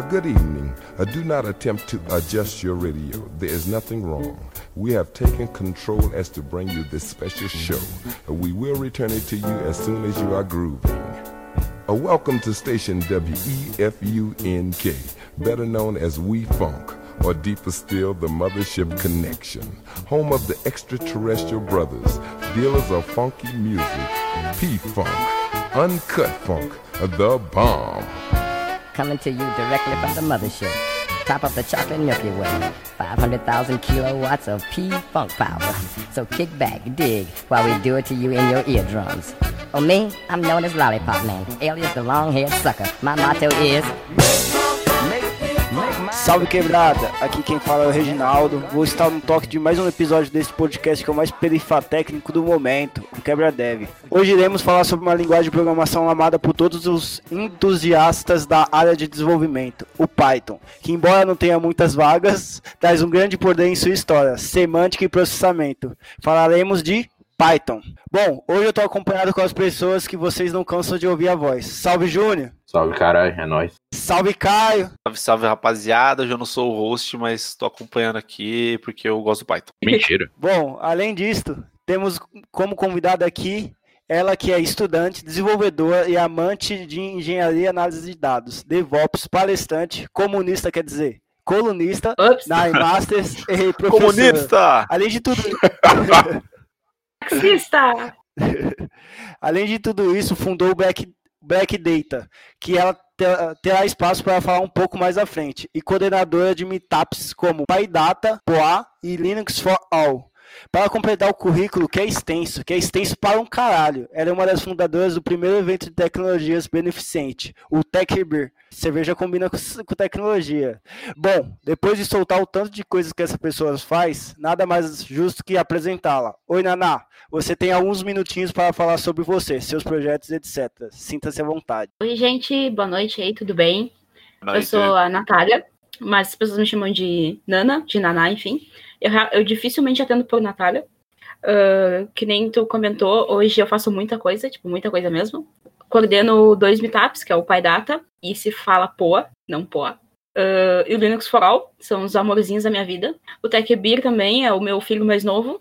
A good evening. Uh, do not attempt to adjust your radio. There is nothing wrong. We have taken control as to bring you this special show. Uh, we will return it to you as soon as you are grooving. Uh, welcome to station WEFUNK, better known as We Funk, or deeper still, the Mothership Connection, home of the extraterrestrial brothers, dealers of funky music, P Funk, Uncut Funk, the bomb. Coming to you directly from the mothership. Top of the chocolate Milky Way. 500,000 kilowatts of P-Funk power. So kick back, dig, while we do it to you in your eardrums. Oh, me? I'm known as Lollipop Man, alias the long-haired sucker. My motto is... Salve quebrada! Aqui quem fala é o Reginaldo. Vou estar no toque de mais um episódio desse podcast que é o mais perifatécnico do momento, o Quebra Dev. Hoje iremos falar sobre uma linguagem de programação amada por todos os entusiastas da área de desenvolvimento, o Python, que embora não tenha muitas vagas, traz um grande poder em sua história, semântica e processamento. Falaremos de Python. Bom, hoje eu tô acompanhado com as pessoas que vocês não cansam de ouvir a voz. Salve Júnior! Salve caralho, é nóis. Salve Caio! Salve, salve rapaziada. Eu não sou o host, mas tô acompanhando aqui porque eu gosto do Python. Mentira. Bom, além disto, temos como convidada aqui ela que é estudante, desenvolvedora e amante de engenharia e análise de dados, DevOps, palestrante, comunista, quer dizer, colunista, Ups. na iMasters e professora. Comunista! Além de tudo, Taxista! além de tudo isso, fundou o Black, Black Data, que ela te- terá espaço para falar um pouco mais à frente, e coordenadora de meetups como PyData, POA e Linux for All. Para completar o currículo, que é extenso, que é extenso para um caralho, ela é uma das fundadoras do primeiro evento de tecnologias beneficente, o Tech Beer. Cerveja combina com, com tecnologia. Bom, depois de soltar o tanto de coisas que essa pessoa faz, nada mais justo que apresentá-la. Oi, Naná, você tem alguns minutinhos para falar sobre você, seus projetos, etc. Sinta-se à vontade. Oi, gente, boa noite aí, tudo bem? Eu Noite. sou a Natália, mas as pessoas me chamam de Nana, de Naná, enfim. Eu, eu dificilmente atendo por Natália. Ah, que nem tu comentou, hoje eu faço muita coisa, tipo, muita coisa mesmo. Coordeno dois meetups, que é o Pai Data, e se fala POA, não POA. Ah, e o Linux for All, são os amorzinhos da minha vida. O Tech Beer também é o meu filho mais novo,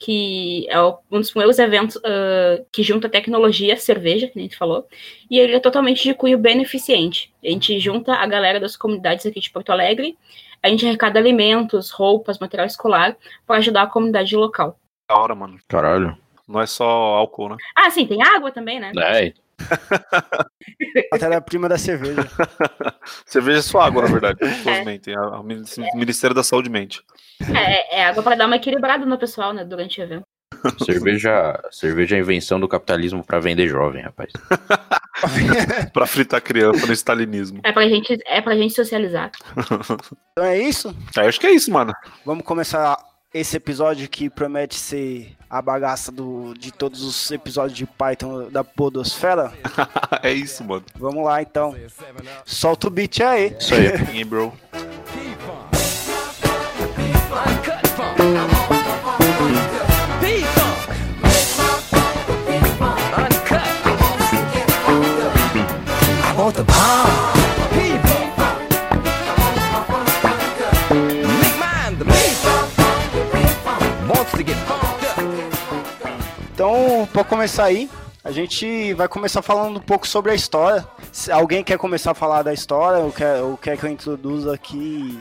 que é um dos primeiros eventos ah, que junta tecnologia, cerveja, que nem tu falou. E ele é totalmente de cunho beneficente. A gente junta a galera das comunidades aqui de Porto Alegre, a gente arrecada alimentos, roupas, material escolar para ajudar a comunidade local. Da hora, mano. Caralho. Não é só álcool, né? Ah, sim, tem água também, né? É, Matéria-prima da cerveja. Cerveja é só água, na verdade. Infelizmente. O Ministério da Saúde mente. É, é água para dar uma equilibrada no pessoal, né, durante o evento. cerveja, cerveja é a invenção do capitalismo pra vender jovem, rapaz. Pra fritar criança no stalinismo. É pra gente, é pra gente socializar. Então é isso? Eu acho que é isso, mano. Vamos começar esse episódio que promete ser a bagaça do, de todos os episódios de Python da Podosfera. é isso, mano. Vamos lá então. Solta o beat aí. Isso aí. Então, para começar aí, a gente vai começar falando um pouco sobre a história. Se alguém quer começar a falar da história, ou quer, ou quer que eu introduza aqui,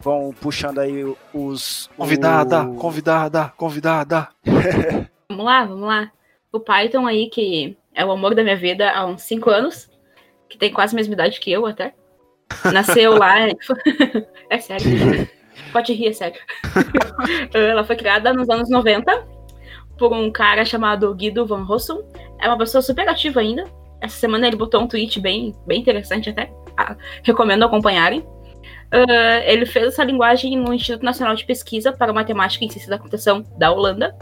vão puxando aí os. Convidada, o- convidada, convidada. Vamos lá, vamos lá. O Python aí, que é o amor da minha vida há uns 5 anos, que tem quase a mesma idade que eu até. Nasceu lá. é sério. Pode rir, é sério. Ela foi criada nos anos 90 por um cara chamado Guido Van Rossum. É uma pessoa super ativa ainda. Essa semana ele botou um tweet bem, bem interessante até. Ah, recomendo acompanharem. Ah, ele fez essa linguagem no Instituto Nacional de Pesquisa para Matemática e Ciência da Computação da Holanda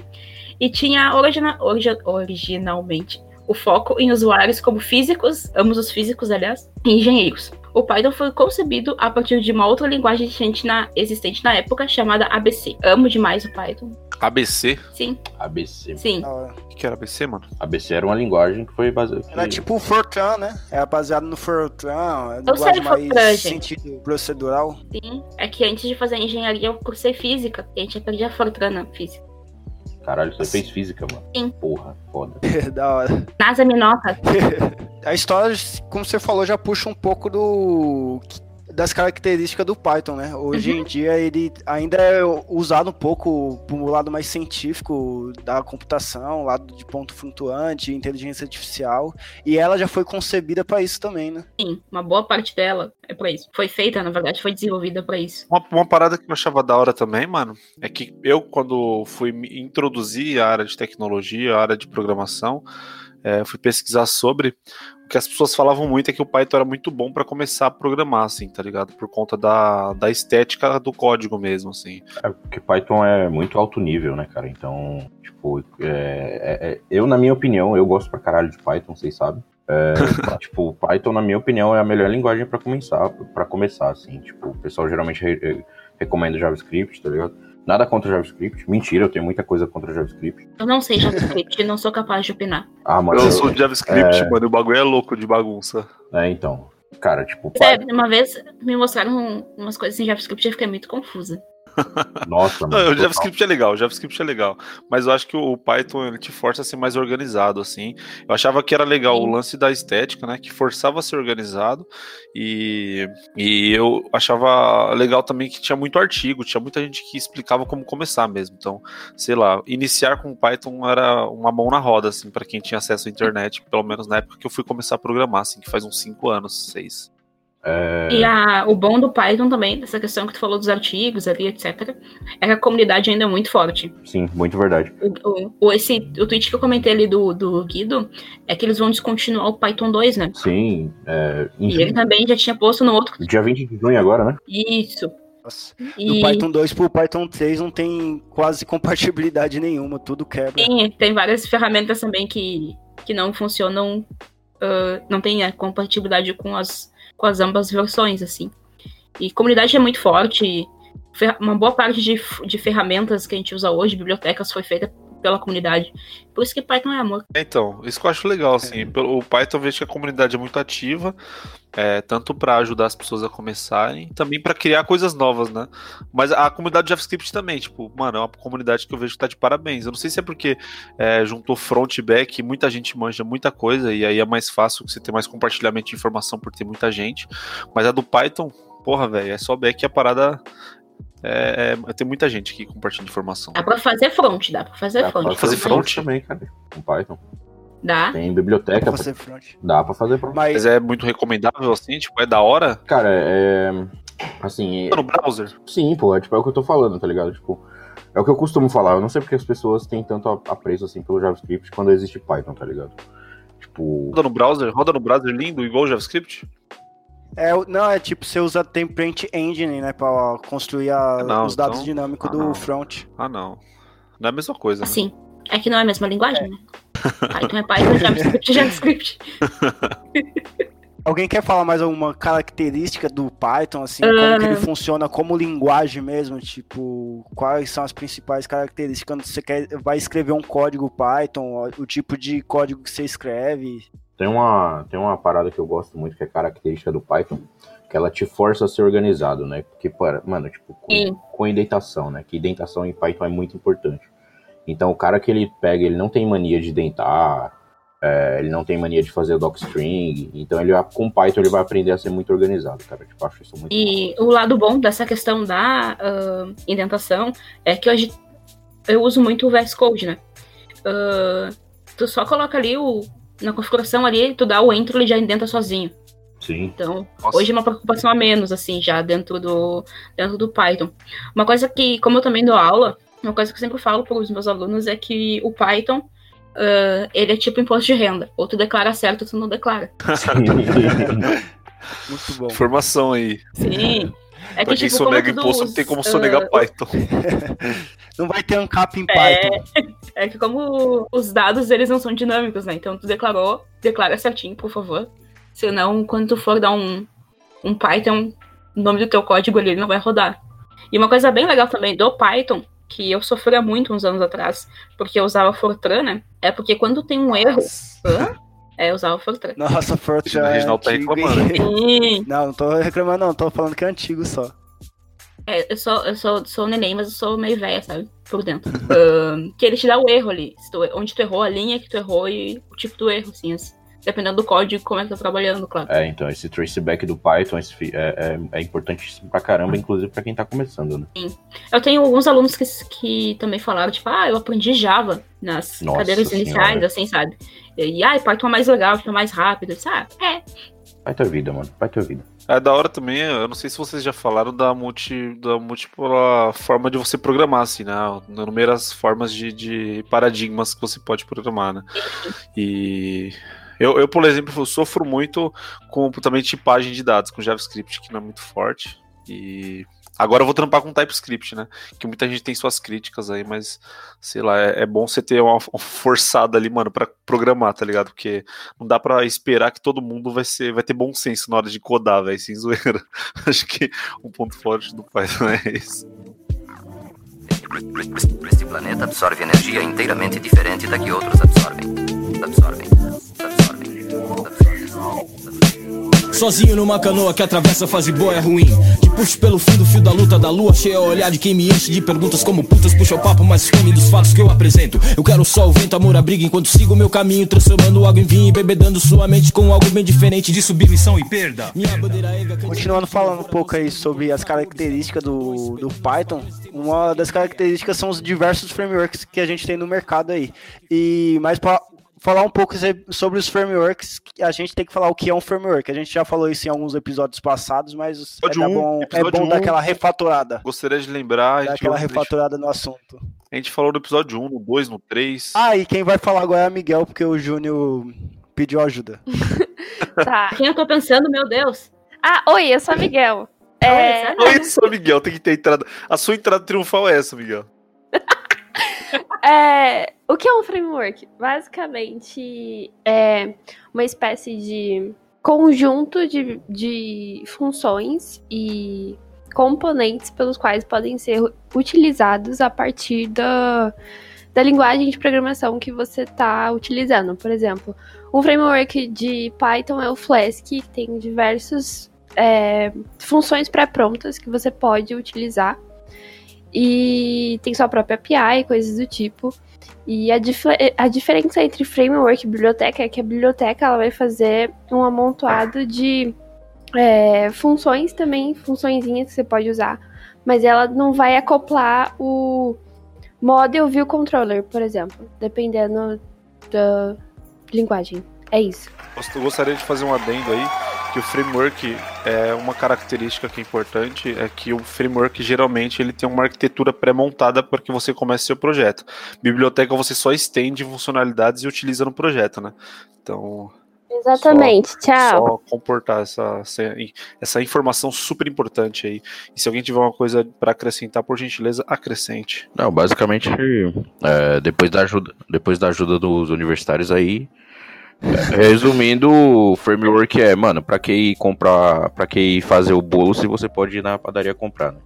e tinha origina- origi- originalmente o foco em usuários como físicos, ambos os físicos, aliás, e engenheiros. O Python foi concebido a partir de uma outra linguagem existente na, existente na época chamada ABC. Amo demais o Python. ABC? Sim, ABC. sim. O que que era ABC, mano? ABC era uma linguagem que foi baseada. Era tipo o Fortran, né? Era baseado no Fortran, é Eu sei linguagem mais Fortran, gente. sentido procedural. Sim. É que antes de fazer engenharia eu cursei física. E a gente aprendia Fortran na física. Caralho, você fez física, mano. Sim. Porra, foda. da hora. NASA me nota. A história, como você falou, já puxa um pouco do das características do Python, né? Hoje em dia ele ainda é usado um pouco pro lado mais científico da computação, lado de ponto flutuante, inteligência artificial, e ela já foi concebida para isso também, né? Sim, uma boa parte dela é pra isso. Foi feita, na verdade, foi desenvolvida pra isso. Uma, uma parada que eu achava da hora também, mano, é que eu, quando fui me introduzir a área de tecnologia, a área de programação, é, fui pesquisar sobre. O que as pessoas falavam muito é que o Python era muito bom pra começar a programar, assim, tá ligado? Por conta da, da estética do código mesmo, assim. É porque Python é muito alto nível, né, cara? Então, tipo, é, é- é- eu, na minha opinião, eu gosto pra caralho de Python, vocês sabem. É, tipo, Python, na minha opinião, é a melhor linguagem pra começar, para começar, assim. Tipo, o pessoal geralmente re- recomenda JavaScript, tá ligado? Nada contra JavaScript. Mentira, eu tenho muita coisa contra JavaScript. Eu não sei JavaScript, não sou capaz de opinar. Ah, mas Eu sou de JavaScript, mano, e o bagulho é louco de bagunça. É, então. Cara, tipo, É, uma vez me mostraram umas coisas em JavaScript e eu fiquei muito confusa. Nossa, Não, mano. o JavaScript é legal, o JavaScript é legal. Mas eu acho que o Python ele te força a ser mais organizado, assim. Eu achava que era legal o lance da estética, né? Que forçava a ser organizado. E, e eu achava legal também que tinha muito artigo, tinha muita gente que explicava como começar mesmo. Então, sei lá, iniciar com Python era uma mão na roda, assim, para quem tinha acesso à internet, pelo menos na época que eu fui começar a programar, assim, que faz uns 5 anos, 6. É, E a, o bom do Python também, dessa questão que tu falou dos artigos ali, etc., é que a comunidade ainda é muito forte. sim, muito verdade. O, o, o- esse, o tweet que eu comentei ali do, do Guido é que eles vão descontinuar o Python 2, né? Sim, é, E ele também já tinha posto no outro. dia 20 de junho agora, né? Isso. Nossa. E Do Python 2 pro Python 3 não tem quase compatibilidade nenhuma, tudo quebra. tem, tem várias ferramentas também que, que não funcionam, ah, não tem a compatibilidade com as, com as ambas versões, assim. E comunidade é muito forte. Uma boa parte de, de ferramentas que a gente usa hoje, bibliotecas, foi feita pela comunidade. Por isso que Python é amor. Então, isso que eu acho legal, assim. Pelo- O Python eu vejo que a comunidade é muito ativa, é, tanto para ajudar as pessoas a começarem, também para criar coisas novas, né? Mas a comunidade de JavaScript também, tipo, mano, é uma comunidade que eu vejo que tá de parabéns. Eu não sei se é porque é, juntou front e back, muita gente manja muita coisa, e aí é mais fácil você ter mais compartilhamento de informação por ter muita gente. Mas a do Python, porra, velho, é só back e a parada. É, é- tem muita gente que compartilha informação. Dá pra fazer front, dá pra fazer Dá pra front. fazer front? também, cara, com Python. Dá. Tem biblioteca, Pra fazer front. dá pra fazer front. Mas Mas é muito recomendável, assim, tipo, é da hora. Cara, é. Assim, No browser. sim, pô, é, tipo, é o que eu tô falando, tá ligado? Tipo, é o que eu costumo falar. Eu não sei porque as pessoas têm tanto apreço assim pelo JavaScript quando existe Python, tá ligado? Tipo. Roda no browser, roda no browser lindo, igual o JavaScript. É, não, é tipo, você usa Template Engine, né, pra construir a- Não, os dados então- dinâmicos ah, do não. front. Ah, não. Não é a mesma coisa. Né? Assim. É que não é a mesma linguagem, né? Python é Python, JavaScript é JavaScript. Alguém quer falar mais alguma característica do Python, assim, como que ele funciona como linguagem mesmo? Tipo, quais são as principais características quando você quer, vai escrever um código Python, o tipo de código que você escreve? Tem uma, tem uma parada que eu gosto muito, que é característica do Python, que ela te força a ser organizado, né? Porque, para- mano, tipo, com, com indentação, né? Que indentação em Python é muito importante. Então, o cara que ele pega, ele não tem mania de indentar, é, ele não tem mania de fazer docstring, então ele, com Python ele vai aprender a ser muito organizado, cara. Tipo, acho isso muito E o lado bom dessa questão da ah, indentação é que hoje eu uso muito o VS Code, né? Ah, tu só coloca ali o. Na configuração ali, tu dá o enter, ele já indenta sozinho. Sim. Então, Nossa. hoje é uma preocupação a menos, assim, já dentro do, dentro do Python. Uma coisa que, como eu também dou aula, uma coisa que eu sempre falo para os meus alunos é que o Python, ah, ele é tipo imposto de renda. Ou tu declara certo, ou tu não declara. Muito bom. Informação aí. Sim. É pra que, quem tipo, sonega imposto, não tem como sonegar Python. Não vai ter ANCAP em É. Python. É que como os dados, eles não são dinâmicos, né? Então tu declarou, declara certinho, por favor. Senão, quando tu for dar um, um Python, o nome do teu código ali ele não vai rodar. E uma coisa bem legal também do Python que eu sofria muito uns anos atrás, porque eu usava Fortran, né? É porque quando tem um erro. Hã? É, eu usava Fortran. Nossa, Fortran. O Reginaldo tá antigo, reclamando. Sim. Não, não tô reclamando, não. Tô falando que é antigo só. É, eu sou, eu sou, sou neném, mas eu sou meio velha, sabe? Por dentro. Que ele te dá o erro ali. tu- onde tu errou, a linha que tu errou e o tipo do erro, assim. assim. Dependendo do código, como é que tá trabalhando, claro. É, então, esse traceback do Python é, é, é importantíssimo pra caramba, inclusive pra quem tá começando, né? Eu tenho alguns alunos que, que também falaram, tipo, ah, eu aprendi Java nas Nossa cadeiras iniciais, Senhora. assim, sabe? E, ah, Python é mais legal, é mais rápido. Ah, é. Vai ter vida, mano. Vai ter vida. É da hora também, eu não sei se vocês já falaram da, multi, da múltipla forma de você programar, assim, né? Inúmeras formas de, de paradigmas que você pode programar, né? E eu, eu, por exemplo, eu sofro muito com também tipagem de dados, com JavaScript, que não é muito forte. E agora eu vou trampar com TypeScript, né? Que muita gente tem suas críticas aí, mas sei lá, é, é bom você ter uma, forçada ali, mano, pra programar, tá ligado? Porque não dá pra esperar que todo mundo vai ser, vai ter bom senso na hora de codar, velho, sem zoeira. Acho que um ponto forte do Python é esse. Este planeta absorve energia inteiramente diferente da que outros absorvem. Absorvem. Absorvem. Absorvem. Sozinho numa canoa que atravessa a fase boa é ruim. Te puxo pelo fim do fio da luta da lua, cheio a olhar de quem me enche de perguntas como putas puxa o papo, mas come dos fatos que eu apresento. Eu quero só o vento, amor, a briga enquanto sigo meu caminho, transformando água em vinho e bebedando sua mente com algo bem diferente de submissão e perda. É Continuando falando um pouco aí sobre as características do, do Python, uma das características são os diversos frameworks que a gente tem no mercado aí. E mais para falar um pouco sobre os frameworks, a gente tem que falar o que é um framework. A gente já falou isso em alguns episódios passados, mas é, um, bom, é episódio bom um. dar aquela refatorada. Gostaria de lembrar, a Dar aquela a gente- refatorada no assunto. a gente falou no episódio 1, no 2, no 3. Ah, e quem vai falar agora é a Miguel, porque o Júnior pediu ajuda. Tá. Quem eu tô pensando, meu Deus? Ah, oi, eu sou a Miguel. É, Oi, sou Miguel, tem que ter entrada. A sua entrada triunfal é essa, Miguel. é, o que é um framework? Basicamente é uma espécie de conjunto de, de funções e componentes pelos quais podem ser utilizados a partir da, da linguagem de programação que você está utilizando. Por exemplo, um framework de Python é o Flask, que tem diversas é, funções pré-prontas que você pode utilizar. E tem sua própria API, coisas do tipo. E a, dif a diferença entre framework e biblioteca é que a biblioteca ela vai fazer um amontoado de é, funções também, funçõezinhas que você pode usar, mas ela não vai acoplar o Model View Controller, por exemplo, dependendo da linguagem. É isso. Gostaria de fazer um adendo aí, que o framework é uma característica que é importante, é que o framework geralmente ele tem uma arquitetura pré-montada para que você comece seu projeto. Biblioteca você só estende funcionalidades e utiliza no projeto, né? Então, Exatamente. Tchau. só comportar essa, essa, informação super importante aí. E se alguém tiver uma coisa para acrescentar, por gentileza, acrescente. Não, basicamente, é, depois, da ajuda, depois da ajuda dos universitários aí, resumindo, o framework é, mano, pra que ir comprar, pra que ir fazer o bolo se você pode ir na padaria comprar, né?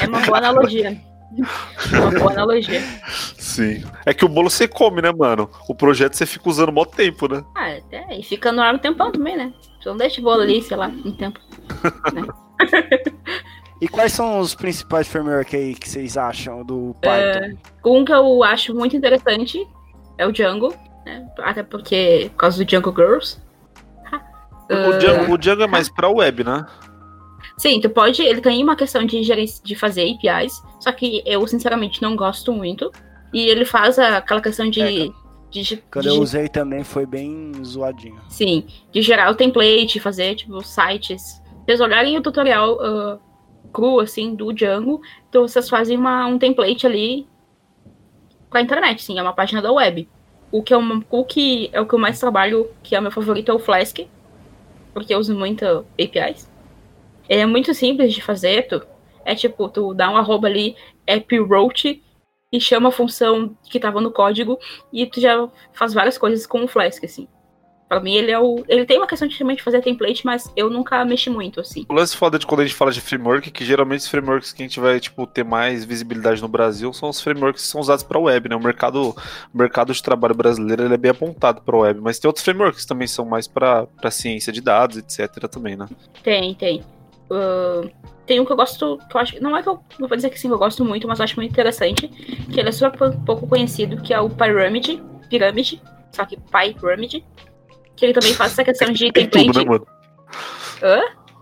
É uma boa analogia. uma boa analogia. Sim. É que o bolo você come, né, mano? O projeto você fica usando mó tempo, né? Ah, é, e fica no ar um tempão também, né? Você não deixa o bolo ali, sei lá, um tempo. E quais são os principais frameworks aí que vocês acham do Python? Um que eu acho muito interessante é o Django, né? Até porque, por causa do Django Girls. O Django, o Django é mais pra web, né? Sim, tu pode. Ele tem uma questão de, de fazer APIs, só que eu, sinceramente, não gosto muito. E ele faz aquela questão de. É, de, de- Quando eu usei também foi bem zoadinho. Sim, de gerar o template, fazer, tipo, sites. Se vocês olharem o tutorial ah, cru, assim, do Django, então vocês fazem uma, um template ali pra internet, sim, é uma página da web. O que, é o que é o que eu mais trabalho, que é o meu favorito, é o Flask, porque eu uso muito APIs. Ele é muito simples de fazer, tu, é tipo, tu dá um arroba ali, appwrote, e chama a função que tava no código, e tu já faz várias coisas com o Flask, assim. Pra mim, ele é o. Ele tem uma questão de realmente fazer template, mas eu nunca mexi muito, assim. O lance foda de quando a gente fala de framework, é que geralmente os frameworks que a gente vai, tipo, ter mais visibilidade no Brasil são os frameworks que são usados pra web, né? O mercado, o mercado de trabalho brasileiro ele é bem apontado pra web, mas tem outros frameworks que também são mais pra, pra ciência de dados, etc. também, né? Tem, tem. Uh, tem um que eu gosto, que eu acho, não é que eu não vou dizer que sim, eu gosto muito, mas eu acho muito interessante, que ele é super pouco conhecido, que é o Pyramid, Pyramid, só que Pyramid, que ele também faz essa questão de Tem template. tudo, né, mano? Hã?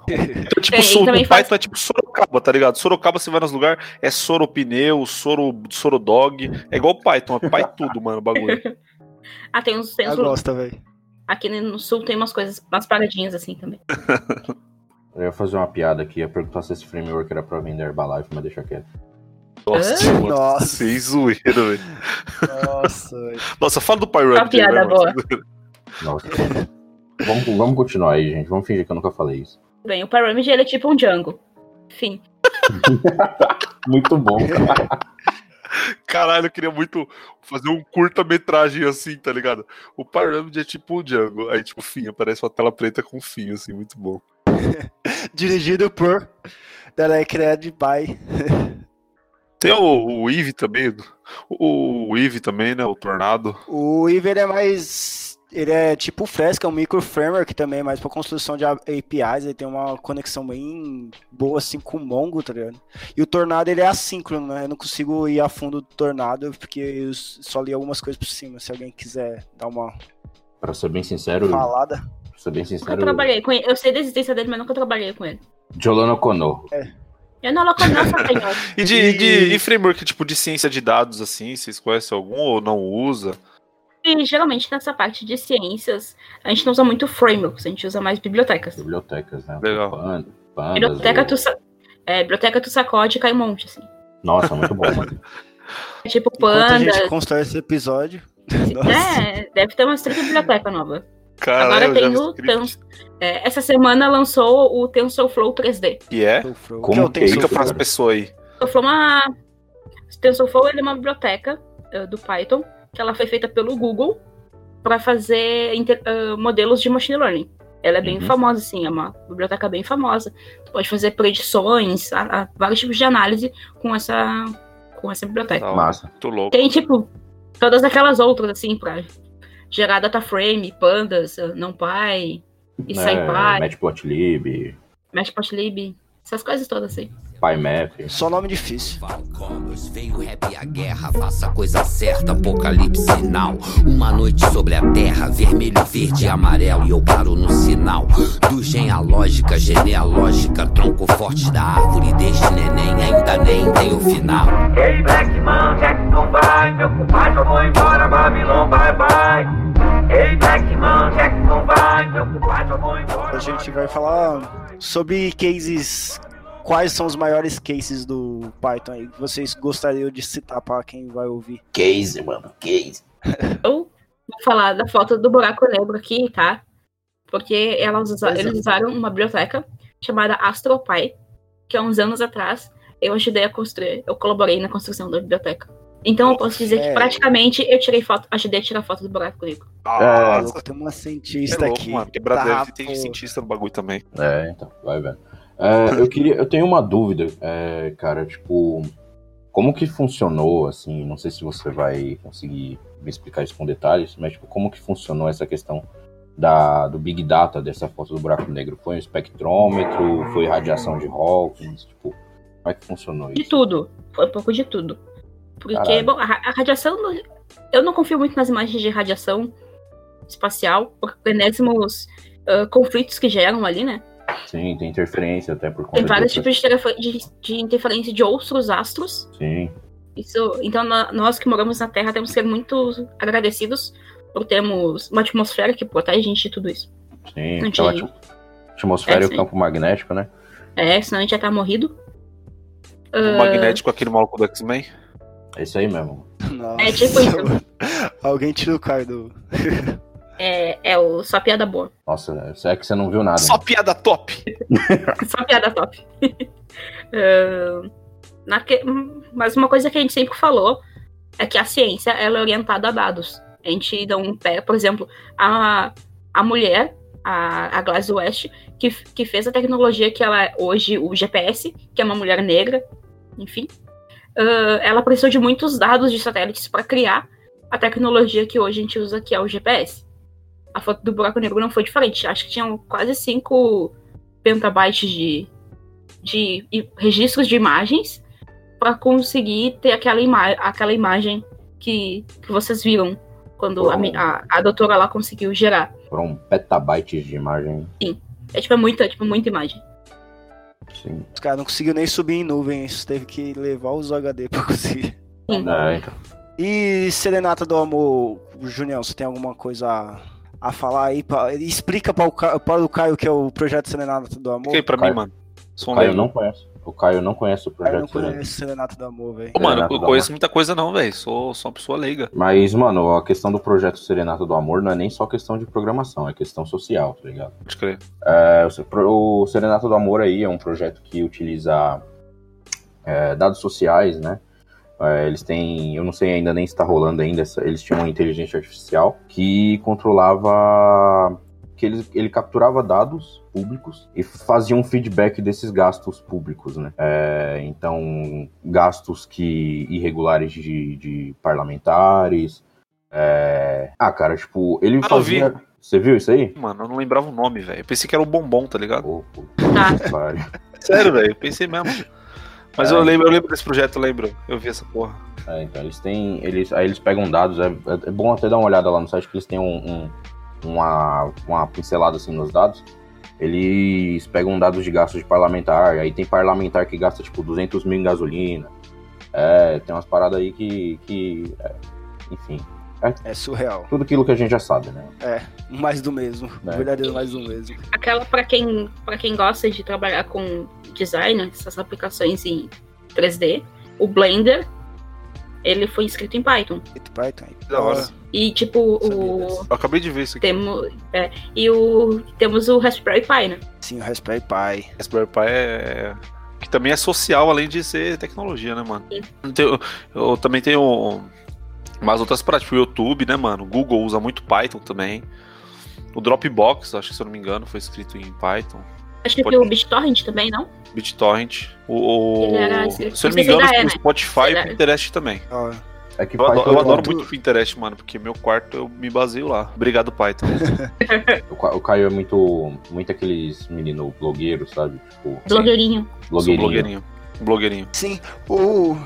Então, tipo, É, e soro, também o faz- Python é tipo Sorocaba, tá ligado? Sorocaba você vai nos lugares, é Soropneu, Soro, Sorodog. É igual o Python, é Python tudo, mano, o bagulho. Ah, tem uns, tem uns Eu gosto, velho. aqui no sul tem umas coisas, umas paradinhas assim também. Eu ia fazer uma piada aqui, ia perguntar se esse framework era pra vender Herbalife, mas deixa quieto. Nossa, mano. Nossa. Sem zoeira, velho. Nossa, velho. Nossa, fala do Pyramid. Uma piada né, mano? boa. Nossa. vamos, vamos continuar aí, gente. Vamos fingir que eu nunca falei isso. Bem, o Pyramid ele é tipo um Django. Enfim. Muito bom, cara. Caralho, eu queria muito fazer um curta-metragem assim, tá ligado? O Pyramid é tipo o Django. Aí, tipo, fim, aparece uma tela preta com fim, assim, muito bom. Dirigido por Telecred Pai. Tem o, o Eve também. O, o Eve também, né? O Tornado. O Iver é mais. Ele é tipo o Fresca, é um micro framework também, mais pra construção de APIs. Ele tem uma conexão bem boa assim com o Mongo, tá ligado? E o Tornado ele é assíncrono, né? Eu não consigo ir a fundo do Tornado porque eu só li algumas coisas por cima. Se alguém quiser dar uma Pra ser bem sincero, falada. pra ser bem Nunca sincero, trabalhei com ele. Eu sei da existência dele, mas nunca trabalhei com ele. Jolano Kono. Eu não coloco nossa senhor. E de, E- de e framework, tipo, de ciência de dados, assim, vocês conhecem algum ou não usa? E geralmente nessa parte de ciências, a gente não usa muito frameworks, a gente usa mais bibliotecas. Bibliotecas, né? Legal. Pan- Pandas, Biblioteca tu, é, biblioteca tu sacode e cai um monte, assim. Nossa, muito bom, mano. É tipo Enquanto a gente constrói esse episódio. Nossa. É, deve ter umas 30 bibliotecas novas. Caralho, Agora tem o. Tens- é, essa semana lançou o TensorFlow 3D. E é? Como que o que isso, Fica pras cara? pessoas aí. TensorFlow é uma. o TensorFlow ele é uma biblioteca eh, do Python que ela foi feita pelo Google para fazer inter- ah, modelos de machine learning. Ela é bem Uhum. famosa, assim, é uma biblioteca bem famosa. Tu pode fazer predições, a- a- vários tipos de análise com essa, com essa biblioteca. Tá, Massa. Louco. Tem, tipo, todas aquelas outras, assim, pra gerar dataframe, pandas, NumPy, e É, SciPy, Matplotlib, Matplotlib, essas coisas todas, assim. PyMap. Só nome difícil. Falconos, veio o rap e a guerra, faça a coisa certa, apocalipse sinal. Uma noite sobre a terra, vermelho, verde e amarelo, e eu paro no sinal. Do genealógica, genealógica, tronco forte da árvore deste neném, ainda nem tem o final. Ei, Black Man, Jack não vai, meu compadre, eu vou embora, Babylon, bye bye. Ei, Black Man, Jack não vai, meu compadre, eu vou embora. A gente vai falar sobre cases. Quais são os maiores cases do Python aí que vocês gostariam de citar para quem vai ouvir? Case, mano, case. Eu vou falar da foto do buraco negro aqui, tá? Porque elas usa- eles usaram uma biblioteca chamada AstroPy, que há uns anos atrás eu ajudei a construir, eu colaborei na construção da biblioteca. Então eu posso dizer que É. praticamente eu tirei foto, ajudei a tirar foto do buraco negro. Ah, Louco, tem uma é cientista louco, aqui. mano. Quebrado Tá, deve ter pô. cientista no bagulho também. É, então, vai vendo. É, eu queria, eu tenho uma dúvida, é, cara, tipo, como que funcionou, assim, não sei se você vai conseguir me explicar isso com detalhes, mas tipo, como que funcionou essa questão da, do Big Data dessa foto do buraco negro? Foi um espectrômetro, foi radiação de Hawkins, tipo, como é que funcionou De isso? tudo. Foi um pouco de tudo. Porque, Caralho. bom, a, a radiação. Eu não confio muito nas imagens de radiação espacial, por enésimos ah, conflitos que geram ali, né? Sim, tem interferência até por conta Tem vários tipos de, de, de interferência de outros astros. Sim, Isso, então, na- nós que moramos na Terra temos que ser muito agradecidos por termos uma atmosfera que protege a gente de tudo isso. sim. Não a tinha- atmo- atmosfera É, e o campo magnético, né? É, senão a gente já tá morrido. O Ah, magnético, aquele maluco do X-Men. É isso aí mesmo. Nossa, É tipo isso. Alguém tira o cara do. É, é o só piada boa. Nossa, é que você não viu nada. Só piada top. Só piada top. Ah, naque- Mas uma coisa que a gente sempre falou é que a ciência ela é orientada a dados. A gente não pega, por exemplo, a, a mulher, a, a Glass West, que, que fez a tecnologia que ela é hoje, o GPS, que é uma mulher negra, enfim. Uh, ela precisou de muitos dados de satélites para criar a tecnologia que hoje a gente usa, que é o GPS. A foto do buraco negro não foi diferente. Acho que tinham quase 5 petabytes de, de registros de imagens para conseguir ter aquela, ima aquela imagem que, que vocês viram quando a, a, a, doutora lá conseguiu gerar. Foram petabytes de imagem. Sim. É tipo, é muita, tipo, muita imagem. Sim. Os caras não conseguiu nem subir em nuvens, teve que levar os HD pra conseguir. Sim. É, então. E Serenata do Amor, Junião, você tem alguma coisa a, falar aí? Pra, explica para o, para o Caio o que é o projeto Serenata do Amor. Fiquei pra Caio. mim, mano. Sou O um Caio não conhece. O Caio não conhece o Eu projeto não Serenata. conheço Serenata do Amor, velho. Ô, mano, eu conheço muita coisa não, velho. Sou, sou uma pessoa leiga. Mas, mano, a questão do projeto Serenata do Amor não é nem só questão de programação, é questão social, tá ligado? Pode crer. É, o se- o Serenata do Amor aí é um projeto que utiliza é, dados sociais, né? É, eles têm, eu não sei ainda nem se está rolando ainda, eles tinham uma inteligência artificial que controlava, que ele, ele capturava dados públicos e fazia um feedback desses gastos públicos, né? É, então, gastos que irregulares de, de parlamentares. é, Ah, cara, tipo, ele Ah, fazia. Você viu isso aí? Mano, eu não lembrava o nome, velho. Eu pensei que era o bombom, tá ligado? Pariu. Sério, velho. eu Pensei mesmo. Mas É. eu lembro, eu lembro desse projeto, eu lembro. Eu vi essa porra. É, então eles têm. Eles, aí eles pegam dados, é, é- é bom até dar uma olhada lá no site que eles têm um, um- uma, uma pincelada assim nos dados. Eles pegam dados de gastos de parlamentar, aí tem parlamentar que gasta tipo 200 mil em gasolina. É, tem umas paradas aí que. que é, enfim, É surreal. tudo aquilo que a gente já sabe, né? É, mais do mesmo. É. Verdadeiro mais do mesmo. Aquela, pra quem, pra quem gosta de trabalhar com design, essas aplicações em 3D, o Blender, ele foi escrito em Python. Escrito Python. Da hora. E, tipo, o... Eu acabei de ver isso aqui. Temos, é, e o, temos o Raspberry Pi, né? Sim, o Raspberry Pi. Raspberry Pi é. Que também é social, além de ser tecnologia, né, mano? Sim. Eu, eu também tenho umas outras práticas, tipo o YouTube, né, mano? O Google usa muito Python também. O Dropbox, acho que se eu não me engano, foi escrito em Python. Acho que Pode- o BitTorrent também, não? BitTorrent. O, o- era- se eu não não me engano, é, o? Spotify e o Pinterest também. Ó, É que Eu, adoro, Python eu é adoro muito- muito o Pinterest, mano, porque meu quarto eu me baseio lá. Obrigado, Python. O Ca- o Caio é muito, muito aqueles menino blogueiro, sabe? Tipo, Blogueirinho. Sou blogueirinho. blogueirinho. Blogueirinho. Sim, o,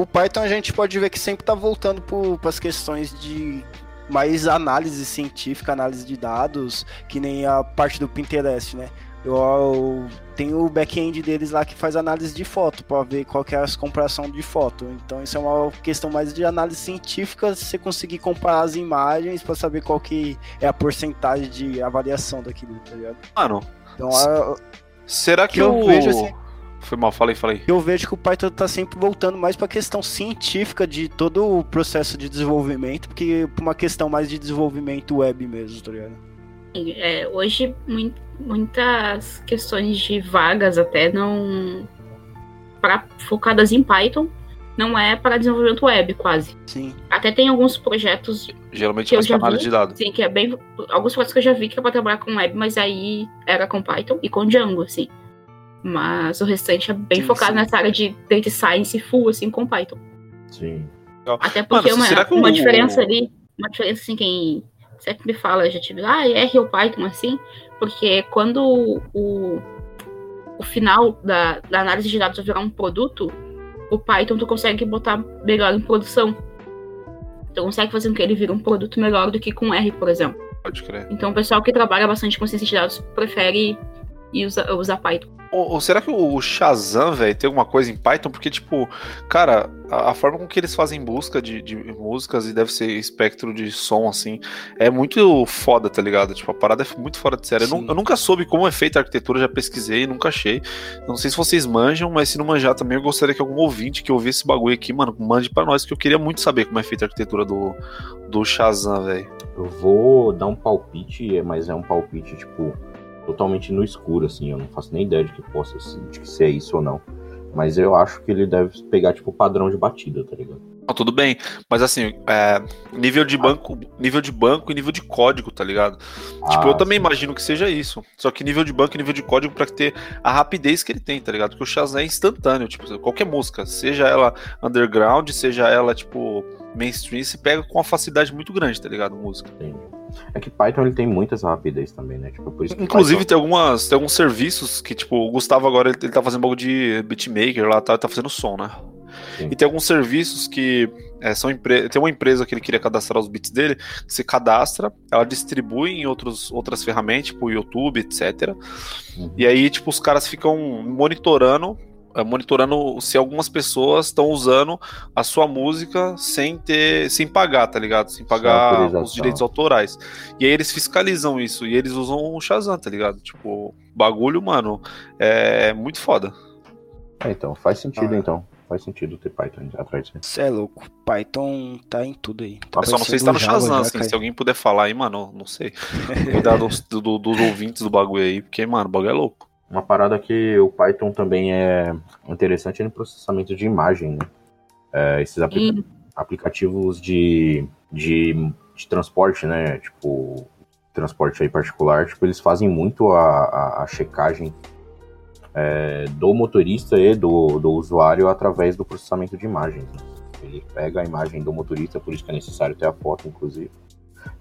o Python a gente pode ver que sempre tá voltando para as questões de mais análise científica, análise de dados, que nem a parte do Pinterest, né? Eu, eu tenho o back-end deles lá que faz análise de foto, para ver qual que é as comparação de foto. Então isso é uma questão mais de análise científica, se você conseguir comparar as imagens para saber qual que é a porcentagem de avaliação daquilo, tá ligado? Mano, Então a- será que, Que eu o... vejo assim- Foi mal, falei, falei. eu vejo que o Python tá sempre voltando mais para a questão científica de todo o processo de desenvolvimento, porque pra uma questão mais de desenvolvimento web mesmo, tá ligado? É, hoje, mui- muitas questões de vagas até não. Pra, focadas em Python, não é para desenvolvimento web, quase. Sim. Até tem alguns projetos, Geralmente Que eu já pra análise vi. de dados. assim, que é bem. Alguns projetos que eu já vi que é pra trabalhar com web, mas aí era com Python e com Django, assim. Mas o restante é bem Sim, focado sim. nessa área de data science full, assim, com Python. Sim. Até porque Mano, uma, uma o- diferença ali, uma diferença assim, quem sempre me fala, já tive, ah, R ou Python, assim, porque quando o, o final da, da análise de dados vai virar um produto, o Python tu consegue botar melhor em produção. Tu consegue fazer com que ele vire um produto melhor do que com R, por exemplo. Pode crer. Então o pessoal que trabalha bastante com ciência de dados prefere e usa, usar Python. Ou, ou será que o Shazam, velho, tem alguma coisa em Python? Porque, tipo, cara, a, a forma com que eles fazem busca de, de músicas e deve ser espectro de som, assim, é muito foda, tá ligado? Tipo, a parada é muito fora de série. Eu, eu nunca soube como é feita a arquitetura, já pesquisei, nunca achei. Eu não sei se vocês manjam, mas se não manjar também, eu gostaria que algum ouvinte que ouvisse esse bagulho aqui, mano, mande pra nós, que eu queria muito saber como é feita a arquitetura do, do Shazam, velho. Eu vou dar um palpite, mas é um palpite, tipo, totalmente no escuro, assim. Eu não faço nem ideia de que possa de que se é isso ou não. Mas eu acho que ele deve pegar, tipo, o padrão de batida, tá ligado? Não, tudo bem, mas assim, é, nível de banco, nível de banco e nível de código, tá ligado? tipo, eu Ah, também sim. imagino que seja isso. Só que nível de banco e nível de código pra ter a rapidez que ele tem, tá ligado? Porque o Shazam é instantâneo, tipo, qualquer música, seja ela underground, seja ela, tipo, mainstream, se pega com uma facilidade muito grande, tá ligado? Música. É que Python ele tem muitas rapidez também, né? Tipo, por isso Inclusive, Python- tem, algumas, tem alguns serviços que, tipo, o Gustavo agora ele, ele tá fazendo bagulho de beatmaker lá, tá, tá fazendo som, né? Sim. E tem alguns serviços que é, são empre... tem uma empresa que ele queria cadastrar os beats dele, que você cadastra, ela distribui em outros, outras ferramentas, tipo YouTube, etc. Uhum. E aí, tipo, os caras ficam monitorando, monitorando se algumas pessoas estão usando a sua música sem ter, sem pagar, tá ligado? Sem pagar os direitos autorais. E aí eles fiscalizam isso e eles usam o Shazam, tá ligado? Tipo, bagulho, mano, é muito foda. É, então, faz sentido Ah. então. Faz sentido ter Python atrás disso. Você é louco. Python tá em tudo aí. Tá Eu só não sei se tá no Java Shazam, assim, se alguém puder falar aí, mano, não sei. Cuidar dos, do- dos ouvintes do bagulho aí, porque, mano, o bagulho é louco. Uma parada que o Python também é interessante é no processamento de imagem, né? É, esses aplicativos de, de, de transporte, né? Tipo, transporte aí particular, tipo, eles fazem muito a, a, a checagem é, do motorista e do, do usuário através do processamento de imagens. né? Ele pega a imagem do motorista, por isso que é necessário ter a foto, inclusive.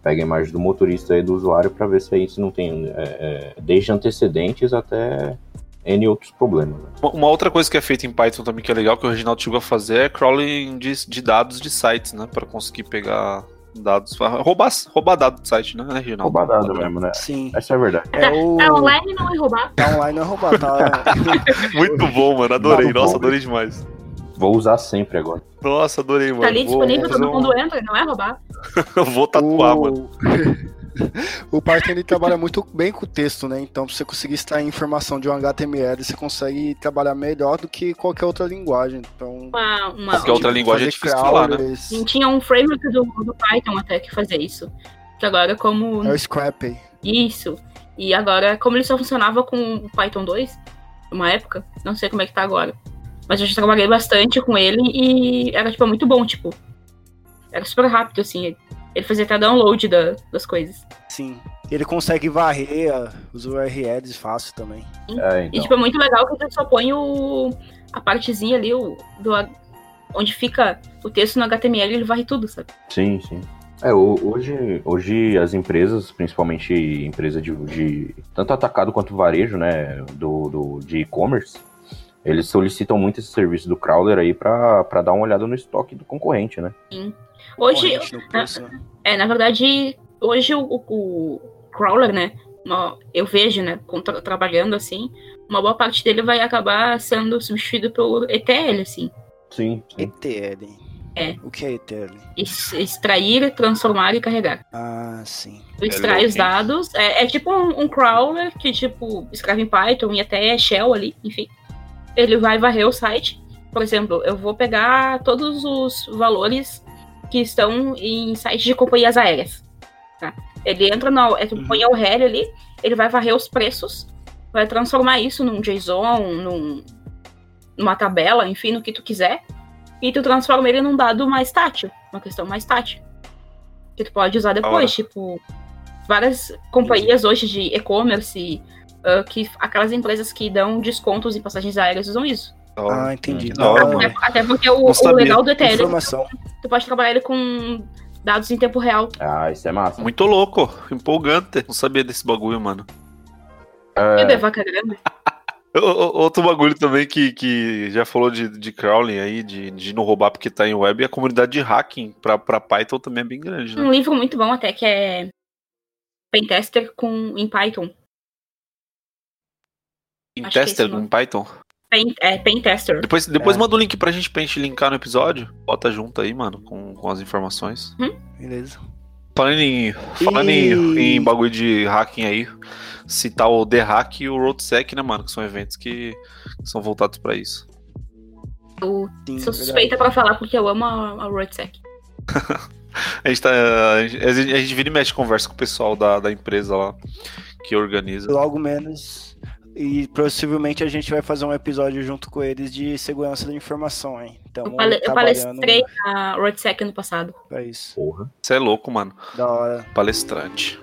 Pega a imagem do motorista e do usuário para ver se aí se não tem, é, é, desde antecedentes até N outros problemas. né? Uma- outra coisa que é feita em Python também que é legal, que o Reginaldo chegou a fazer, é crawling de, de dados de sites, né? Pra conseguir pegar dados. Roubar, roubar dados do site, né, Reginaldo? Roubar dado mesmo, né? Sim. Essa é a verdade. É o... Tá online não é roubar. Tá online não é roubar, tá... Muito bom, mano. Adorei. Nossa, bom. adorei demais. Vou usar sempre agora. Nossa, adorei, mano. Tá ali disponível, vou todo mundo entra, não é roubar. Eu vou tatuar, o... mano. o Python ele trabalha muito bem com o texto, né? Então, pra você conseguir extrair informação de um HTML, você consegue trabalhar melhor do que qualquer outra linguagem. Então, Uma, uma, Qualquer outra linguagem é difícil falar, né? Sim, Tinha um framework do, do Python até que fazia isso. Que agora, como. É o Scrappy. Isso. E agora, como ele só funcionava com o Python 2, uma época, não sei como é que tá agora. Mas eu já trabalhei bastante com ele e era, tipo, muito bom, tipo. Era super rápido, assim. Ele fazia até download da- das coisas. Sim. Ele consegue varrer os URLs fácil também. É, E, então. tipo, é muito legal que você só põe o, a partezinha ali, o, do, onde fica o texto no HTML, ele varre tudo, sabe? Sim, sim. É, ho- hoje, hoje as empresas, principalmente empresa de, de tanto atacado quanto varejo, né, do, do- de e-commerce, eles solicitam muito esse serviço do crawler aí pra pra dar uma olhada no estoque do concorrente, né? Hoje, Corrente no preço, né? É, na verdade, hoje o, o- crawler, né? eu vejo, né? trabalhando assim, uma boa parte dele vai acabar sendo substituído pelo ETL, assim. Sim, sim. ETL. É. O que é ETL? Extrair, transformar e carregar. Ah, sim. Tu extrai os dados. É, é tipo um, um crawler que, tipo, escreve em Python e até Shell ali, enfim. Ele vai varrer o site. Por exemplo, eu vou pegar todos os valores que estão em sites de companhias aéreas. tá? Ele entra no. é, Tu põe a URL ali, ele vai varrer os preços, vai transformar isso num JSON, num, numa tabela, enfim, no que tu quiser. E tu transforma ele num dado mais tátil, uma questão mais tátil. Que tu pode usar depois, tipo, várias companhias hoje de e-commerce, ah, que aquelas empresas que dão descontos em passagens aéreas usam isso. Ah, entendi. Que da hora, Ah, mano. Até porque o, o legal do ETL, Informação. tu pode trabalhar ele com dados em tempo real. Ah, isso é massa. Muito louco, empolgante. Não sabia desse bagulho, mano. É, Devaca grande. O- o- Outro bagulho também que, que já falou de, de crawling aí, de, de não roubar porque tá em web, e a comunidade de hacking pra, pra Python também é bem grande, né? Um livro muito bom até que é Pentester com, em Python. Em acho que é tester esse o em nome. Python. Pen, é, Pentester. Depois, depois É. manda o link pra gente, pra gente linkar no episódio. Bota junto aí, mano, com, com as informações. Beleza. Falando em, falando em, em bagulho de hacking aí, citar o The Hack e o RoadSec, né, mano? Que são eventos que são voltados pra isso. Eu Sim, sou verdade. suspeita pra falar porque eu amo a, a RoadSec. A gente, tá, a gente, a gente vira e mexe conversa com o pessoal da, da empresa lá que organiza. Logo menos. E possivelmente a gente vai fazer um episódio junto com eles de segurança da informação, hein? Então, Eu, pale- eu trabalhando palestrei na RoadSec ano passado. pra isso. Porra. Você é louco, mano. Da hora. Palestrante.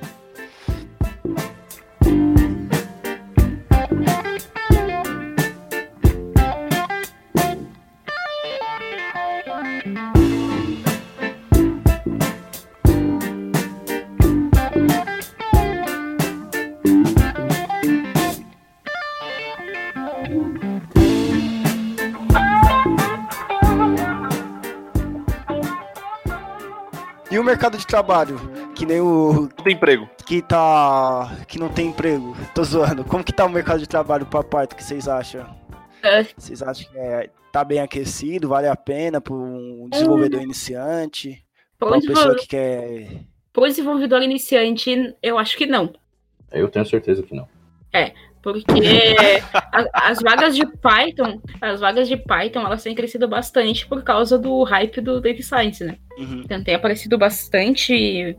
Mercado de trabalho? Que nem o. Não tem emprego. Que tá. Que não tem emprego. Tô zoando. Como que tá o mercado de trabalho pra parte que vocês acham? É, Vocês acham que é, tá bem aquecido? Vale a pena para um desenvolvedor iniciante? Pro Pra uma pessoa que quer. pro desenvolvedor iniciante, eu acho que não. Eu tenho certeza que não. Porque a- as vagas de Python, as vagas de Python, elas têm crescido bastante por causa do hype do Data Science, né? Uhum. Então tem aparecido bastante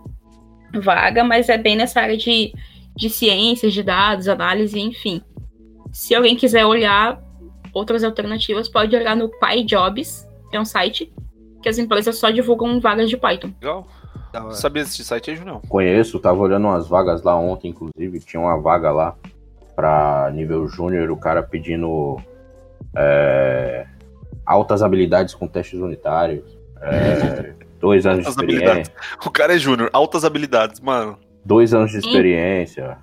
vaga, mas é bem nessa área de, de ciências, de dados, análise, enfim. Se alguém quiser olhar outras alternativas, pode olhar no PyJobs, que é um site que as empresas só divulgam vagas de Python. Legal. Sabia desse site aí, Junião? Conheço, tava olhando umas vagas lá ontem, inclusive, tinha uma vaga lá pra nível júnior, o cara pedindo é, altas habilidades com testes unitários, é, dois anos de Altas experiência, O cara é júnior, altas habilidades, mano. dois anos de experiência.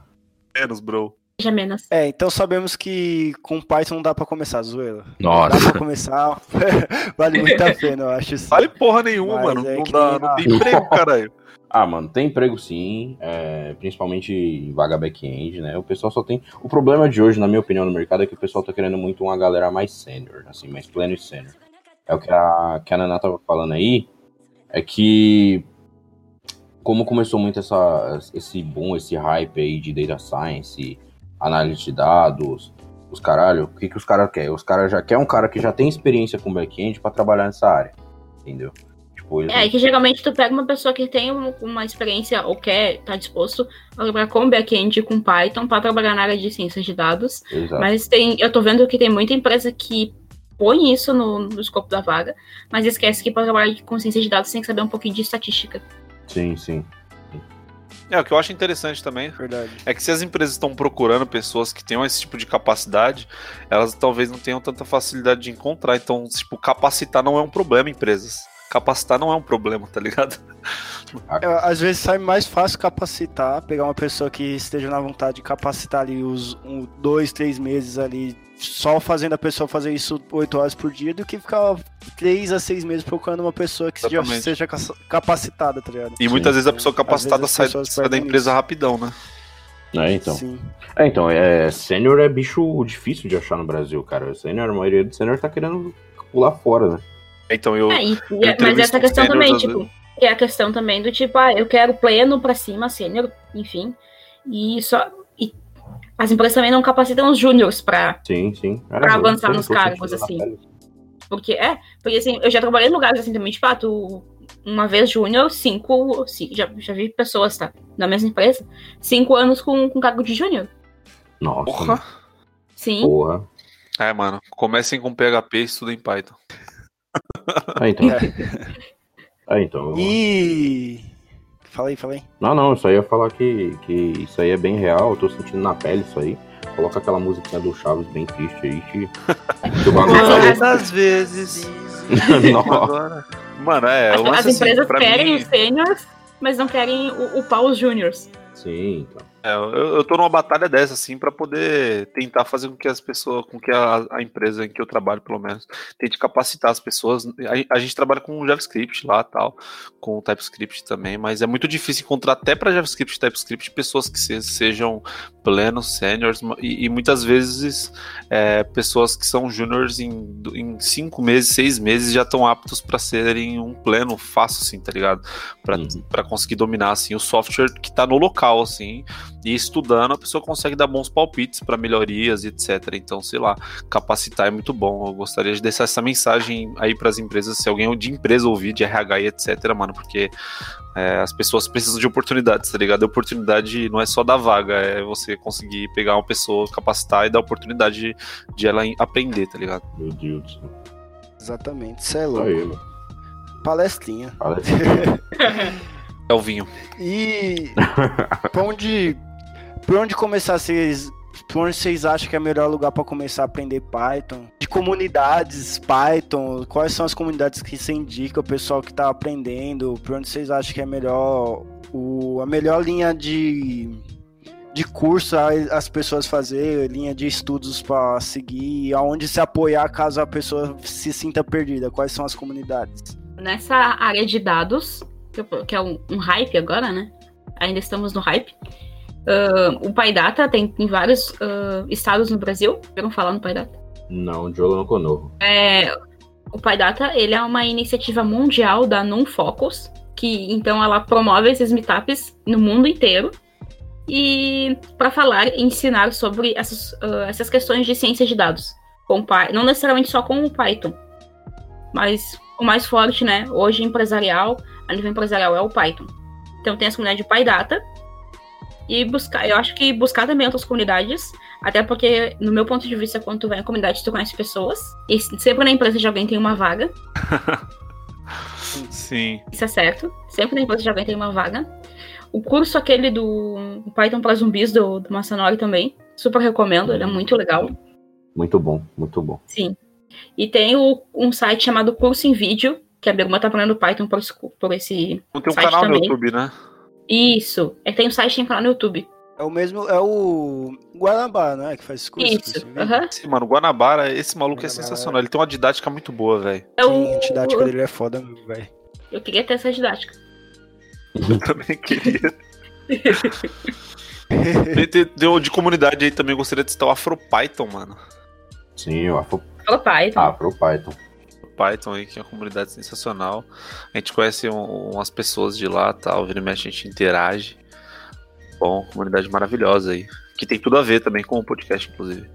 Menos, bro. Já menos. É, então sabemos que com Python não dá pra começar, zoeira. Nossa. Dá pra começar. vale muito a pena, eu acho. Sim. Vale porra nenhuma, Mas mano. é não, dá, não tem emprego, caralho. Ah, mano, tem emprego sim, é, principalmente em vaga back-end, né? O pessoal só tem. O problema de hoje, na minha opinião, no mercado é que o pessoal tá querendo muito uma galera mais sênior, assim, mais pleno e sênior. É o que a, que a Naná tava falando aí, é que como começou muito essa, esse boom, esse hype aí de data science, análise de dados, os caralho, o que, que os caras querem? Os caras já querem um cara que já tem experiência com back-end pra trabalhar nessa área, entendeu? Eles É, que geralmente tu pega uma pessoa que tem um- uma experiência ou quer, tá disposto a trabalhar com back-end com Python para trabalhar na área de ciências de dados. Exato. Mas tem, eu tô vendo que tem muita empresa que põe isso no, no escopo da vaga, mas esquece que para trabalhar com ciências de dados tem que saber um pouquinho de estatística. Sim, sim. É, o que eu acho interessante também Verdade. é que se as empresas estão procurando pessoas que tenham esse tipo de capacidade, elas talvez não tenham tanta facilidade de encontrar. Então, tipo, capacitar não é um problema, empresas. Capacitar não é um problema, tá ligado? É, às vezes sai mais fácil capacitar, pegar uma pessoa que esteja na vontade de capacitar ali os um, dois, três meses ali, só fazendo a pessoa fazer isso oito horas por dia, do que ficar três a seis meses procurando uma pessoa que já Exatamente. seja ca- capacitada, tá ligado? E muitas vezes a pessoa capacitada sai, sai da empresa isso. rapidão, né? É, então. Sim. É, então, é, sênior é bicho difícil de achar no Brasil, cara. Sênior, a maioria do sênior tá querendo pular fora, né? Então eu. É, e- eu mas entrevisto essa questão também, tipo, vezes. é a questão também do tipo, ah, eu quero pleno pra cima, sênior, enfim. E só. E as empresas também não capacitam os júniors pra. Sim, sim. É, Pra eu avançar nos cargos, assim. Porque é, porque assim, eu já trabalhei em lugares assim também, tipo, ah, tu, uma vez júnior, cinco, ci- já, já vi pessoas, tá? Na mesma empresa, cinco anos com, com cargo de júnior. Nossa, Porra. Sim. porra. É, mano. Comecem com PHP e estudem Python. É, então. É, então. eu- E. Fala aí, fala aí. Não, não, eu só ia falar que, que isso aí é bem real, eu tô sentindo na pele isso aí. Coloca aquela musiquinha do Chaves bem triste aí que. Às vezes. Agora. Mano, é. As, as assim, empresas pra querem mim- os sêniors, mas não querem o- upar os júniors. Sim, então. É, eu, eu tô numa batalha dessa, assim, pra poder tentar fazer com que as pessoas, com que a, a empresa em que eu trabalho, pelo menos, tente capacitar as pessoas. A, a gente trabalha com JavaScript lá tal, com TypeScript também, mas é muito difícil encontrar até pra JavaScript e TypeScript pessoas que se- sejam plenos, seniors, e, e muitas vezes é, pessoas que são juniors em, em cinco meses, seis meses já estão aptos pra serem um pleno fácil, assim, tá ligado? Pra, Uhum. pra conseguir dominar, assim, o software que tá no local, assim, E estudando, a pessoa consegue dar bons palpites para melhorias e etc. Então, sei lá, capacitar é muito bom. Eu gostaria de deixar essa mensagem aí para as empresas, se alguém de empresa ouvir, de RH e etc, mano, porque é, as pessoas precisam de oportunidades, tá ligado? A oportunidade não é só da vaga, é você conseguir pegar uma pessoa, capacitar e dar oportunidade de, de ela aprender, tá ligado? Meu Deus do céu. Exatamente, isso é louco. Palestrinha. Palestrinha. É o vinho. E pra onde, pra onde começar vocês, pra onde vocês acham que é o melhor lugar pra começar a aprender Python? De comunidades Python, quais são as comunidades que você indica o pessoal que tá aprendendo? Pra onde vocês acham que é melhor o, a melhor linha de de curso a- as pessoas fazer, linha de estudos pra seguir, aonde se apoiar caso a pessoa se sinta perdida? Quais são as comunidades? Nessa área de dados, que é um, um hype agora, né? Ainda estamos no hype. Ah, o PyData tem em vários ah, estados no Brasil. Viram falar no PyData? Não, Diogo não conovo. É, o PyData ele é uma iniciativa mundial da NumFocus, que então ela promove esses meetups no mundo inteiro e para falar e ensinar sobre essas, ah, essas questões de ciência de dados, com não necessariamente só com o Python, mas o mais forte, né, hoje empresarial, a nível empresarial é o Python. Então tem essa comunidade de PyData e buscar, eu acho que buscar também outras comunidades, até porque no meu ponto de vista, quando tu vai em comunidade, tu conhece pessoas e sempre na empresa de alguém tem uma vaga. Sim. Isso é certo. Sempre na empresa de alguém tem uma vaga. O curso aquele do Python para zumbis do, do Massanori também. Super recomendo, ele é muito legal. Muito bom, muito bom. Sim. E tem o- um site chamado Curso em Vídeo, que a Birma tá aprendendo Python por por esse Tem um site canal no também. YouTube, né? Isso. É, tem um site tem canal no YouTube. É o mesmo, é o Guanabara, né, que faz esse curso. Isso. aham. Sim, mano, Guanabara, esse maluco é Guanabara. sensacional. Ele tem uma didática muito boa, velho. É Sim, a o... didática dele é foda, meu, velho. Eu queria ter essa didática. Eu também queria. Tem- de comunidade aí também gostaria de citar o AfroPython, mano. Sim, o Afro, Fala Python. Python. Aí, que é uma comunidade sensacional. A gente conhece um- umas pessoas de lá, tal, vira e mexe, a gente interage. Bom, comunidade maravilhosa aí. Que tem tudo a ver também com o podcast, inclusive.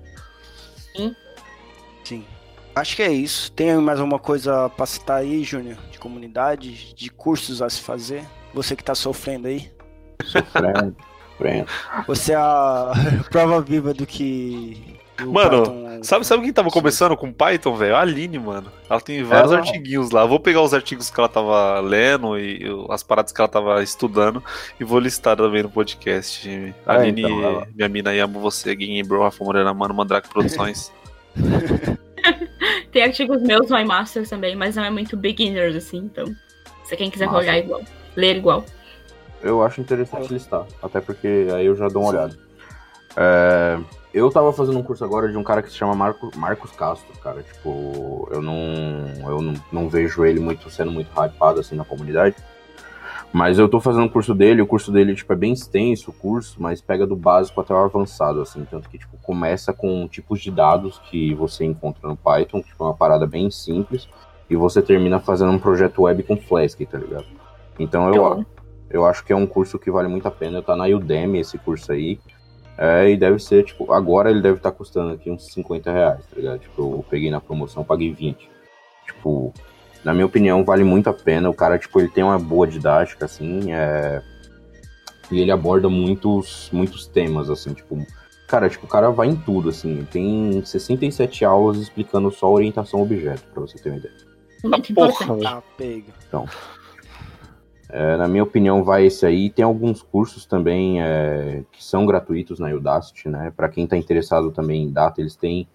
Sim. Acho que é isso. Tem mais alguma coisa pra citar aí, Júnior? De comunidade, de cursos a se fazer? Você que tá sofrendo aí? Sofrendo, sofrendo. Você é a prova viva do que. Mano, Python- sabe, sabe quem tava começando com Python, velho? A Aline, mano. Ela tem vários Ela- artiguinhos lá. Vou pegar os artigos que ela tava lendo e as paradas que ela tava estudando e vou listar também no podcast. É, Aline, então, ela- minha mina aí, amo você. Guinho Bro, Rafa Morena, Mano, Mandrake Produções. Tem artigos meus no iMasters também, mas não é muito beginners, assim, então. Se quem quiser Massa. olhar igual, ler igual. Eu acho interessante listar, até porque aí eu já dou uma olhada. É, eu tava fazendo um curso agora de um cara que se chama Marco, Marcos Castro, cara. Tipo, eu não, eu não, não vejo ele muito sendo muito hypado assim na comunidade. Mas eu tô fazendo um curso dele, o curso dele tipo, é bem extenso o curso, mas pega do básico até o avançado, assim, tanto que tipo, começa com tipos de dados que você encontra no Python, tipo, é uma parada bem simples, e você termina fazendo um projeto web com Flask, tá ligado? Então eu, eu acho que é um curso que vale muito a pena. Tá na Udemy esse curso aí. É, e deve ser, tipo, agora ele deve estar custando aqui uns 50 reais, tá ligado? Tipo, eu peguei na promoção, paguei 20. Tipo, na minha opinião, vale muito a pena. O cara, tipo, ele tem uma boa didática, assim, é... E ele aborda muitos, muitos temas, assim, tipo... Cara, tipo, o cara vai em tudo, assim. Tem 67 aulas explicando só orientação a objeto, pra você ter uma ideia. Muito porra. Ah, pega. É, na minha opinião, vai esse aí. Tem alguns cursos também é, que são gratuitos na Udacity, né? Para quem está interessado também em data, eles têm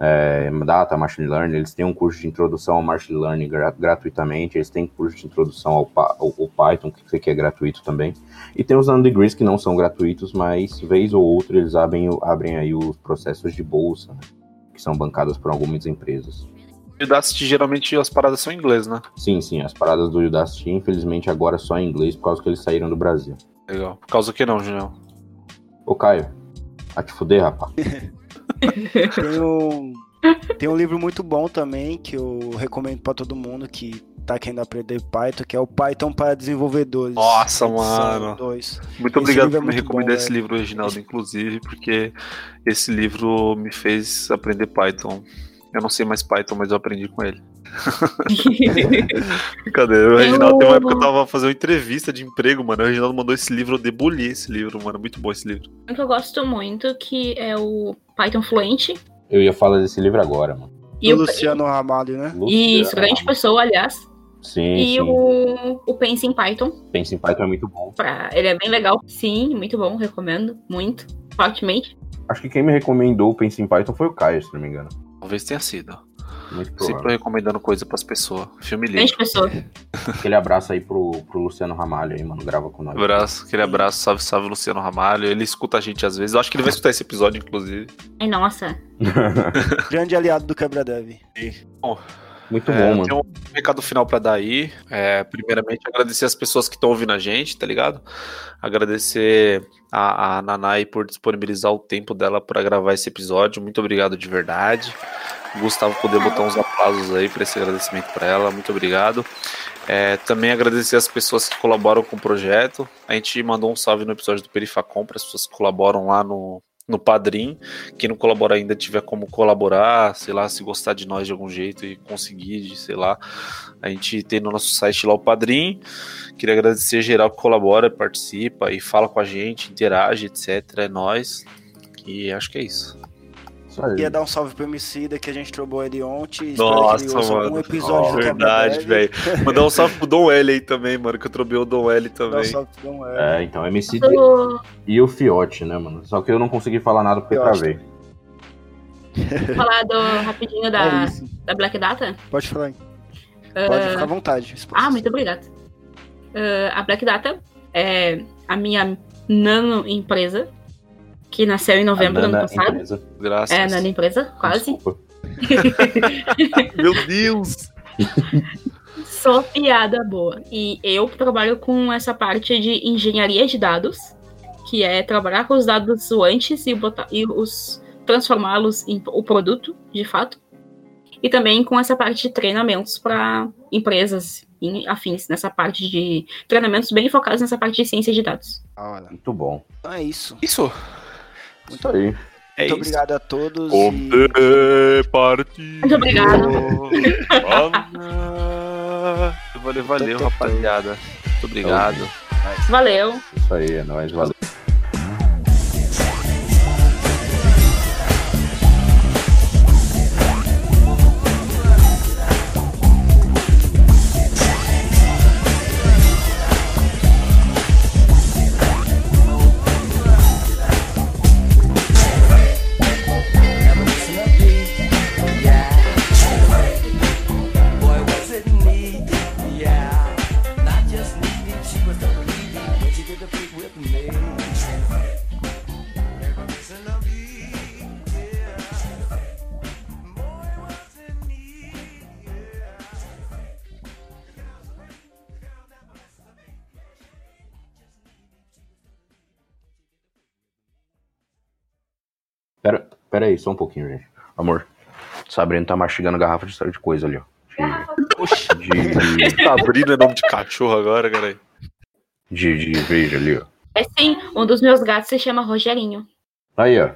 é, data, machine learning, eles têm um curso de introdução ao machine learning gra- gratuitamente, eles têm curso de introdução ao, ao- ao Python, que, que é gratuito também. E tem os non-degrees que não são gratuitos, mas vez ou outra eles abrem, abrem aí os processos de bolsa, né? que são bancados por algumas empresas. O Udacity, geralmente as paradas são em inglês, né? Sim, sim, as paradas do Udacity, infelizmente, agora só em inglês, por causa que eles saíram do Brasil. Legal. Por causa que não, Julião? Ô, Caio, vai te fuder, rapaz. Tem um, tem um livro muito bom também que eu recomendo pra todo mundo que tá querendo aprender Python, que é o Python para desenvolvedores. Nossa, mano. dois. Muito Esse obrigado é por me muito recomendar bom, esse velho. livro, Reginaldo, inclusive, porque esse livro me fez aprender Python. Eu não sei mais Python, mas eu aprendi com ele. Brincadeira, o Eu- Reginaldo tem uma época que eu tava fazendo uma entrevista de emprego, mano. O Reginaldo mandou esse livro, eu debulhei esse livro, mano. Muito bom esse livro. Um que eu gosto muito, que é o Python Fluente. Eu ia falar desse livro agora, mano. E o Luciano Ramalho, né? isso, grande pessoa, aliás. Sim, E sim. o, o Pense em Python. Pense em Python é muito bom. Pra, ele é bem legal. Sim, muito bom, recomendo. Muito. Fortemente. Acho que quem me recomendou o Pense em Python foi o Caio, se não me engano. Talvez tenha sido. Muito Sempre tô recomendando coisa pras pessoas. Filme lindo. Grande pessoa. Aquele abraço aí pro, pro Luciano Ramalho aí, mano. Grava com nós. Abraço, aquele abraço, salve, salve Luciano Ramalho. Ele escuta a gente às vezes. Eu acho que ele vai escutar esse episódio, inclusive. Ai, nossa. Grande aliado do Quebra-Dev. Bom, Muito É, bom, mano. tenho um recado final pra dar aí. É, primeiramente, agradecer as pessoas que estão ouvindo a gente, tá ligado? Agradecer a, a Nanai por disponibilizar o tempo dela pra gravar esse episódio. Muito obrigado de verdade. Gustavo poder botar uns aplausos aí pra esse agradecimento pra ela. Muito obrigado. É, também agradecer as pessoas que colaboram com o projeto. A gente mandou um salve no episódio do Perifacom para as pessoas que colaboram lá no, no Padrim. Quem não colabora ainda tiver como colaborar, sei lá, se gostar de nós de algum jeito e conseguir, sei lá. A gente tem no nosso site lá o Padrim. Queria agradecer geral que colabora, participa e fala com a gente, interage, etc. É nóis. E acho que é isso. Isso aí. Queria dar um salve pro Emicida, que a gente trombou ele ontem. Nossa, mano. episódio do verdade, velho. Mandar um salve pro Dom L aí também, mano, que eu trobei o Dom L Dá um também. salve pro Dom L. É, então, MC Do, e o Fiote, né, mano? Só que eu não consegui falar nada porque Fiote. travei. falar do, rapidinho É da, isso. da Black Data. Pode falar. aí. Ah, Pode ficar à vontade. Ah, muito obrigada. Ah, a Black Data é a minha nano empresa, que nasceu em novembro do ano passado. empresa. Graças. É, nano empresa, quase. Meu Deus! Sou piada boa. E eu trabalho com essa parte de engenharia de dados, que é trabalhar com os dados antes e, botar, e os transformá-los em o produto, de fato. E também com essa parte de treinamentos para empresas e afins, nessa parte de treinamentos bem focados nessa parte de ciência de dados. Muito bom. Então é isso. Isso. Isso aí. É Muito isso. obrigado a todos. E- é partido. Muito obrigado. Valeu, valeu, rapaziada. Muito obrigado. Valeu. Isso aí, é nóis. Valeu. Pera, aí, só um pouquinho, gente. Amor, Sabrina tá mastigando garrafa de de coisa ali, ó. De, de, de, Sabrina é nome de cachorro agora, cara. de, de veja ali, ó. É sim, um dos meus gatos se chama Rogerinho. Aí, ó.